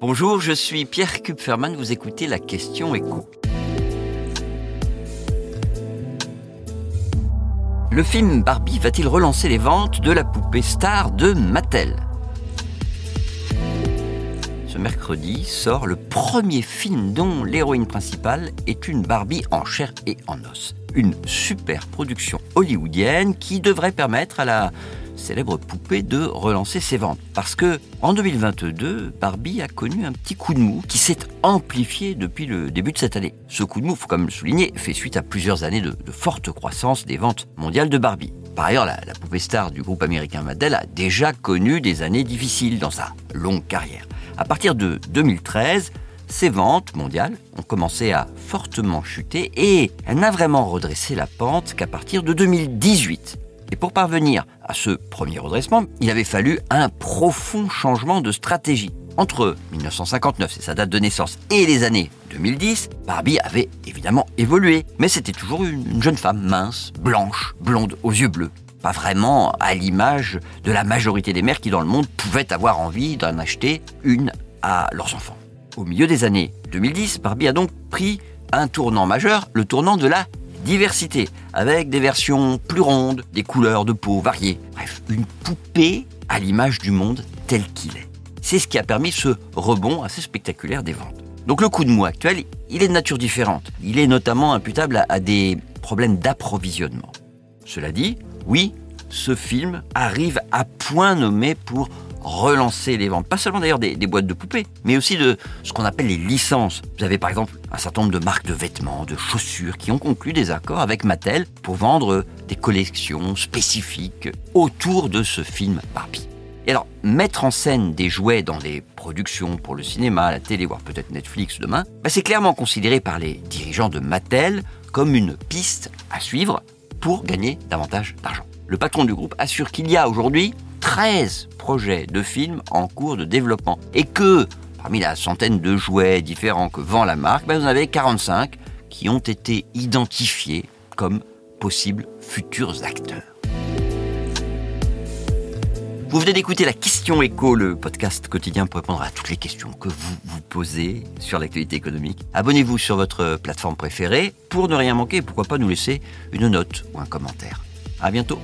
Bonjour, je suis Pierre Kupferman, vous écoutez la question écho. Le film Barbie va-t-il relancer les ventes de la poupée star de Mattel? Ce mercredi sort le premier film dont l'héroïne principale est une Barbie en chair et en os. Une super production hollywoodienne qui devrait permettre à la célèbre poupée de relancer ses ventes. Parce que en 2022, Barbie a connu un petit coup de mou qui s'est amplifié depuis le début de cette année. Ce coup de mou, faut comme le souligner, fait suite à plusieurs années de, forte croissance des ventes mondiales de Barbie. Par ailleurs, la, la, poupée star du groupe américain Mattel a déjà connu des années difficiles dans sa longue carrière. À partir de 2013, ses ventes mondiales ont commencé à fortement chuter et elle n'a vraiment redressé la pente qu'à partir de 2018. Et pour parvenir à ce premier redressement, il avait fallu un profond changement de stratégie. Entre 1959, c'est sa date de naissance, et les années 2010, Barbie avait évidemment évolué, mais c'était toujours une jeune femme mince, blanche, blonde, aux yeux bleus. Pas vraiment à l'image de la majorité des mères qui dans le monde pouvaient avoir envie d'en acheter une à leurs enfants. Au milieu des années 2010, Barbie a donc pris un tournant majeur, le tournant de la diversité, avec des versions plus rondes, des couleurs de peau variées. Bref, une poupée à l'image du monde tel qu'il est. C'est ce qui a permis ce rebond assez spectaculaire des ventes. Donc le coup de mou actuel, il est de nature différente. Il est notamment imputable à, des problèmes d'approvisionnement. Cela dit, oui, ce film arrive à point nommé pour relancer les ventes. Pas seulement d'ailleurs des, boîtes de poupées, mais aussi de ce qu'on appelle les licences. Vous avez par exemple un certain nombre de marques de vêtements, de chaussures qui ont conclu des accords avec Mattel pour vendre des collections spécifiques autour de ce film Barbie. Et alors, mettre en scène des jouets dans des productions pour le cinéma, la télé, voire peut-être Netflix demain, bah, c'est clairement considéré par les dirigeants de Mattel comme une piste à suivre pour gagner davantage d'argent. Le patron du groupe assure qu'il y a aujourd'hui 13 de films en cours de développement. Et que, parmi la centaine de jouets différents que vend la marque, ben vous en avez 45 qui ont été identifiés comme possibles futurs acteurs. Vous venez d'écouter la question écho, le podcast quotidien pour répondre à toutes les questions que vous vous posez sur l'actualité économique. Abonnez-vous sur votre plateforme préférée pour ne rien manquer pourquoi pas nous laisser une note ou un commentaire. À bientôt.